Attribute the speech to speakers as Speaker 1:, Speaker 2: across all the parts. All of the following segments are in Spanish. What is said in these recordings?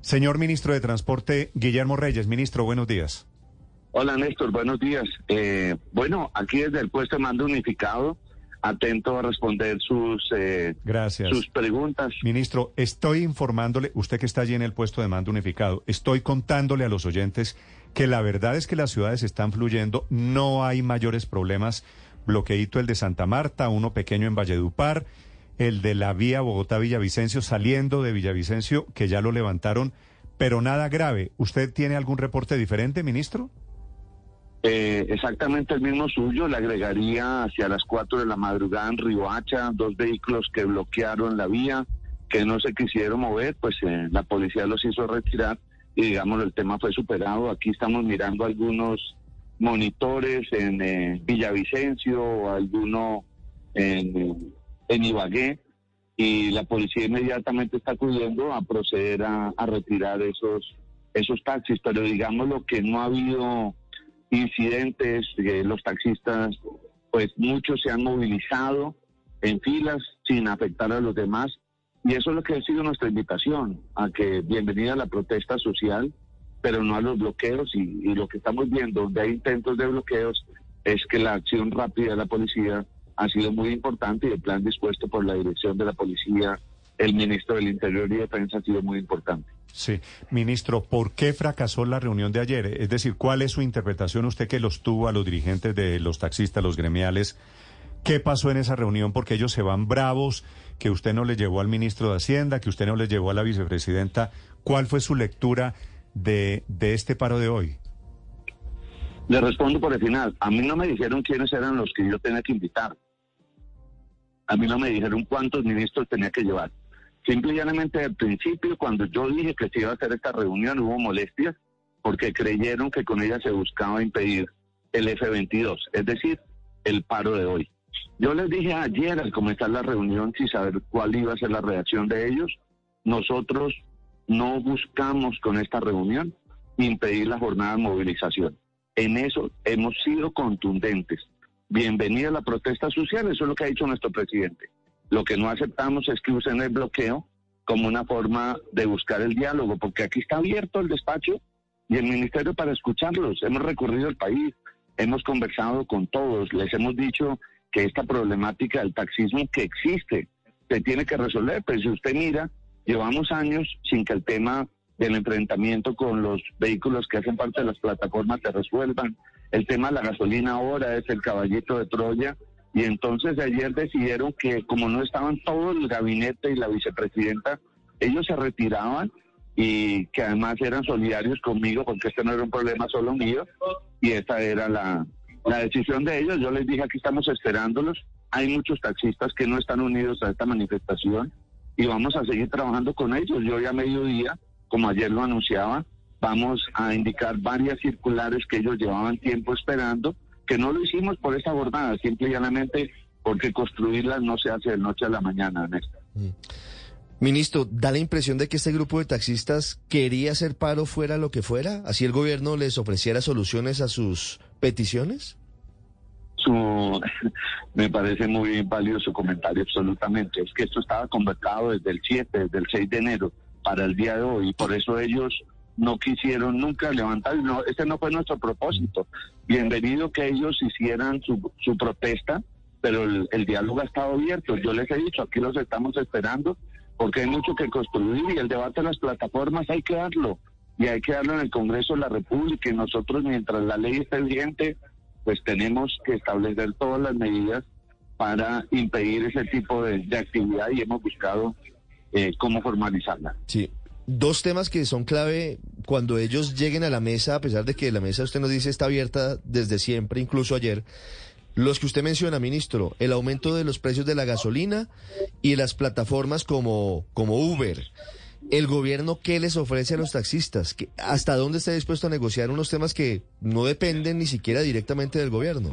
Speaker 1: Señor ministro de Transporte, Guillermo Reyes. Ministro, buenos días.
Speaker 2: Hola Néstor, buenos días. Eh, bueno, aquí desde el puesto de mando unificado, atento a responder sus, eh,
Speaker 1: Gracias.
Speaker 2: sus preguntas.
Speaker 1: Ministro, estoy informándole, usted que está allí en el puesto de mando unificado, estoy contándole a los oyentes que la verdad es que las ciudades están fluyendo, no hay mayores problemas. Bloqueito el de Santa Marta, uno pequeño en Valledupar, el de la vía Bogotá-Villavicencio saliendo de Villavicencio, que ya lo levantaron, pero nada grave. ¿Usted tiene algún reporte diferente, ministro?
Speaker 2: Eh, exactamente el mismo suyo, le agregaría hacia las 4 de la madrugada en Riohacha, dos vehículos que bloquearon la vía, que no se quisieron mover, pues eh, la policía los hizo retirar y digamos el tema fue superado. Aquí estamos mirando algunos monitores en eh, Villavicencio alguno en, en Ibagué y la policía inmediatamente está acudiendo a proceder a, retirar esos esos taxis, pero digamos lo que no ha habido incidentes, los taxistas, pues muchos se han movilizado en filas sin afectar a los demás. Y eso es lo que ha sido nuestra invitación, a que bienvenida a la protesta social, pero no a los bloqueos. Y, y lo que estamos viendo, donde hay intentos de bloqueos, es que la acción rápida de la policía ha sido muy importante y el plan dispuesto por la dirección de la policía, el ministro del Interior y Defensa ha sido muy importante.
Speaker 1: Sí, ministro, ¿por qué fracasó la reunión de ayer? Es decir, ¿cuál es su interpretación usted que los tuvo a los dirigentes de los taxistas, los gremiales? ¿Qué pasó en esa reunión? Porque ellos se van bravos, que usted no le llevó al ministro de Hacienda, que usted no le llevó a la vicepresidenta. ¿Cuál fue su lectura de, de este paro de hoy?
Speaker 2: Le respondo por el final. A mí no me dijeron quiénes eran los que yo tenía que invitar. A mí no me dijeron cuántos ministros tenía que llevar. Simple y llanamente al principio, cuando yo dije que se iba a hacer esta reunión, hubo molestias porque creyeron que con ella se buscaba impedir el F-22, es decir, el paro de hoy. Yo les dije ayer al comenzar la reunión, sin saber cuál iba a ser la reacción de ellos, nosotros no buscamos con esta reunión impedir la jornada de movilización. En eso hemos sido contundentes. Bienvenida a la protesta social, eso es lo que ha dicho nuestro presidente. Lo que no aceptamos es que usen el bloqueo como una forma de buscar el diálogo, porque aquí está abierto el despacho y el ministerio para escucharlos. Hemos recorrido el país, hemos conversado con todos, les hemos dicho que esta problemática del taxismo que existe se tiene que resolver. Pero si usted mira, llevamos años sin que el tema del enfrentamiento con los vehículos que hacen parte de las plataformas se resuelvan. El tema de la gasolina ahora es el caballito de Troya y entonces ayer decidieron que como no estaban todo el gabinete y la vicepresidenta, ellos se retiraban y que además eran solidarios conmigo porque este no era un problema solo mío y esa era la, la decisión de ellos. Yo les dije aquí estamos esperándolos. Hay muchos taxistas que no están unidos a esta manifestación y vamos a seguir trabajando con ellos. Yo ya a mediodía, como ayer lo anunciaba, vamos a indicar varias circulares que ellos llevaban tiempo esperando que no lo hicimos por esa jornada, simple y llanamente porque construirlas no se hace de noche a la mañana, Néstor.
Speaker 3: Mm. Ministro, ¿da la impresión de que este grupo de taxistas quería hacer paro fuera lo que fuera? ¿Así el gobierno les ofreciera soluciones a sus peticiones?
Speaker 2: Su, me parece muy válido su comentario, absolutamente. Es que esto estaba convocado desde el 7, desde el 6 de enero para el día de hoy, y por eso ellos no quisieron nunca levantar, no, ese no fue nuestro propósito. Bienvenido que ellos hicieran su, su protesta, pero el, diálogo ha estado abierto. Yo les he dicho, aquí los estamos esperando, porque hay mucho que construir y el debate de las plataformas hay que darlo, y hay que darlo en el Congreso de la República, y nosotros mientras la ley esté vigente, pues tenemos que establecer todas las medidas para impedir ese tipo de, de actividad y hemos buscado eh, cómo formalizarla.
Speaker 3: Sí, Dos temas que son clave cuando ellos lleguen a la mesa, a pesar de que la mesa usted nos dice está abierta desde siempre, incluso ayer. Los que usted menciona, ministro, el aumento de los precios de la gasolina y las plataformas como, como Uber. ¿El gobierno qué les ofrece a los taxistas? ¿Hasta dónde está dispuesto a negociar unos temas que no dependen ni siquiera directamente del gobierno?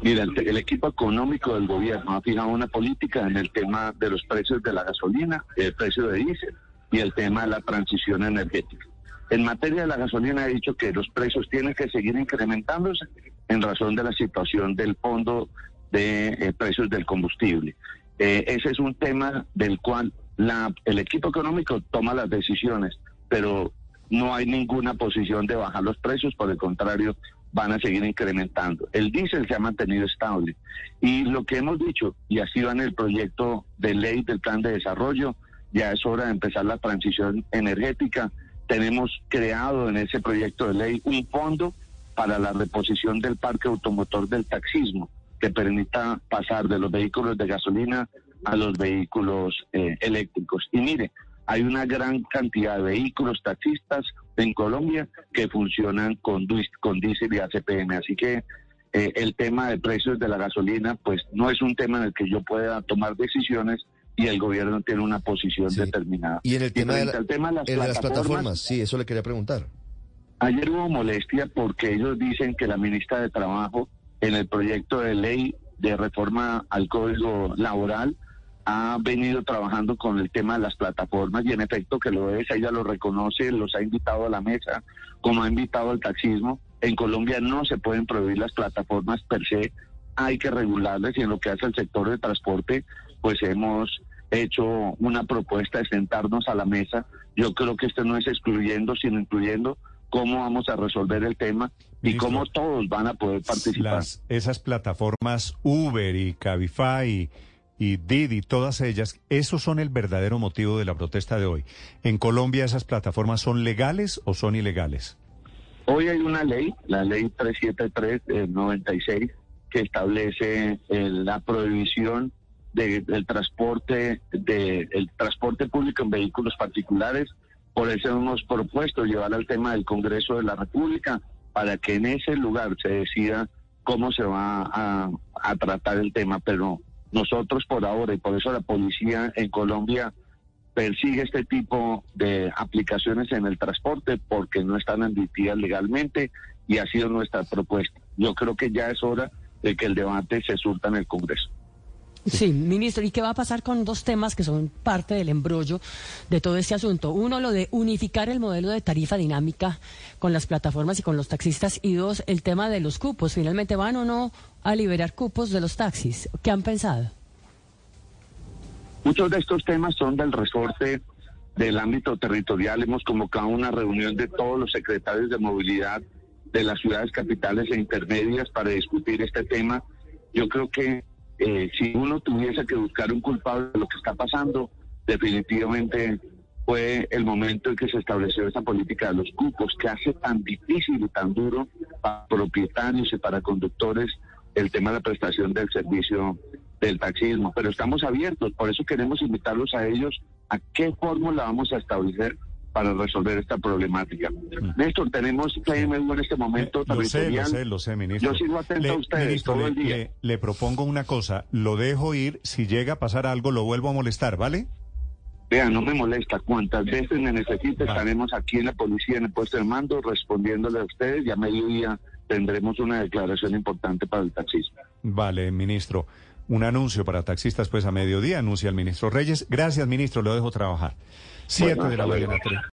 Speaker 2: Mira, el, el, equipo económico del gobierno ha fijado una política en el tema de los precios de la gasolina, el precio de diésel y el tema de la transición energética. En materia de la gasolina he dicho que los precios tienen que seguir incrementándose en razón de la situación del fondo de eh, precios del combustible. Eh, ese es un tema del cual La, el equipo económico toma las decisiones, pero no hay ninguna posición de bajar los precios, por el contrario, van a seguir incrementando. El diésel se ha mantenido estable y lo que hemos dicho, y así va en el proyecto de ley del plan de desarrollo, ya es hora de empezar la transición energética. Tenemos creado en ese proyecto de ley un fondo para la reposición del parque automotor del taxismo, que permita pasar de los vehículos de gasolina a los vehículos eh, eléctricos. Y mire, hay una gran cantidad de vehículos taxistas en Colombia que funcionan con, con diésel y ACPM. Así que eh, el tema de precios de la gasolina, pues no es un tema en el que yo pueda tomar decisiones y el gobierno tiene una posición determinada.
Speaker 3: Y en el tema, de, las, plataformas, sí, eso le quería preguntar.
Speaker 2: Ayer hubo molestia porque ellos dicen que la ministra de Trabajo en el proyecto de ley de reforma al Código Laboral ha venido trabajando con el tema de las plataformas y en efecto que lo es, ella lo reconoce, los ha invitado a la mesa, como ha invitado al taxismo. En Colombia no se pueden prohibir las plataformas per se, hay que regularlas y en lo que hace el sector de transporte, pues hemos hecho una propuesta de sentarnos a la mesa. Yo creo que esto no es excluyendo, sino incluyendo cómo vamos a resolver el tema y cómo todos van a poder participar.
Speaker 1: esas plataformas Uber y Cabify y Didi, todas ellas, esos son el verdadero motivo de la protesta de hoy. ¿En Colombia esas plataformas son legales o son ilegales?
Speaker 2: Hoy hay una ley, la ley 373 del 96, que establece eh, la prohibición del transporte de, el transporte público en vehículos particulares. Por eso hemos propuesto llevar al tema del Congreso de la República para que en ese lugar se decida cómo se va a, a tratar el tema, pero nosotros por ahora, y por eso la policía en Colombia persigue este tipo de aplicaciones en el transporte porque no están admitidas legalmente y ha sido nuestra propuesta. Yo creo que ya es hora de que el debate se surta en el Congreso.
Speaker 4: Sí, ministro, ¿y qué va a pasar con dos temas que son parte del embrollo de todo este asunto? Uno, lo de unificar el modelo de tarifa dinámica con las plataformas y con los taxistas. Y dos, el tema de los cupos. ¿Finalmente van o no a liberar cupos de los taxis? ¿Qué han pensado?
Speaker 2: Muchos de estos temas son del resorte del ámbito territorial. Hemos convocado una reunión de todos los secretarios de movilidad de las ciudades capitales e intermedias para discutir este tema. Yo creo que eh, si uno tuviese que buscar un culpable de lo que está pasando, definitivamente fue el momento en que se estableció esa política de los cupos, que hace tan difícil y tan duro para propietarios y para conductores el tema de la prestación del servicio del taxismo. Pero estamos abiertos, por eso queremos invitarlos a ellos a qué fórmula vamos a establecer para resolver esta problemática. Mm. Néstor, tenemos PMU en este momento
Speaker 1: lo sé, lo sé, lo sé, ministro.
Speaker 2: Yo sigo atento a ustedes todo el día.
Speaker 1: Le, propongo una cosa, lo dejo ir, si llega a pasar algo lo vuelvo a molestar, ¿vale?
Speaker 2: Vea, no me molesta. Cuantas veces me necesite, estaremos aquí en la policía, en el puesto de mando, respondiéndole a ustedes y a mediodía tendremos una declaración importante para el taxismo.
Speaker 1: Vale, ministro. Un anuncio para taxistas, pues a mediodía, anuncia el ministro Reyes. Gracias, ministro, lo dejo trabajar. Siete de la mañana.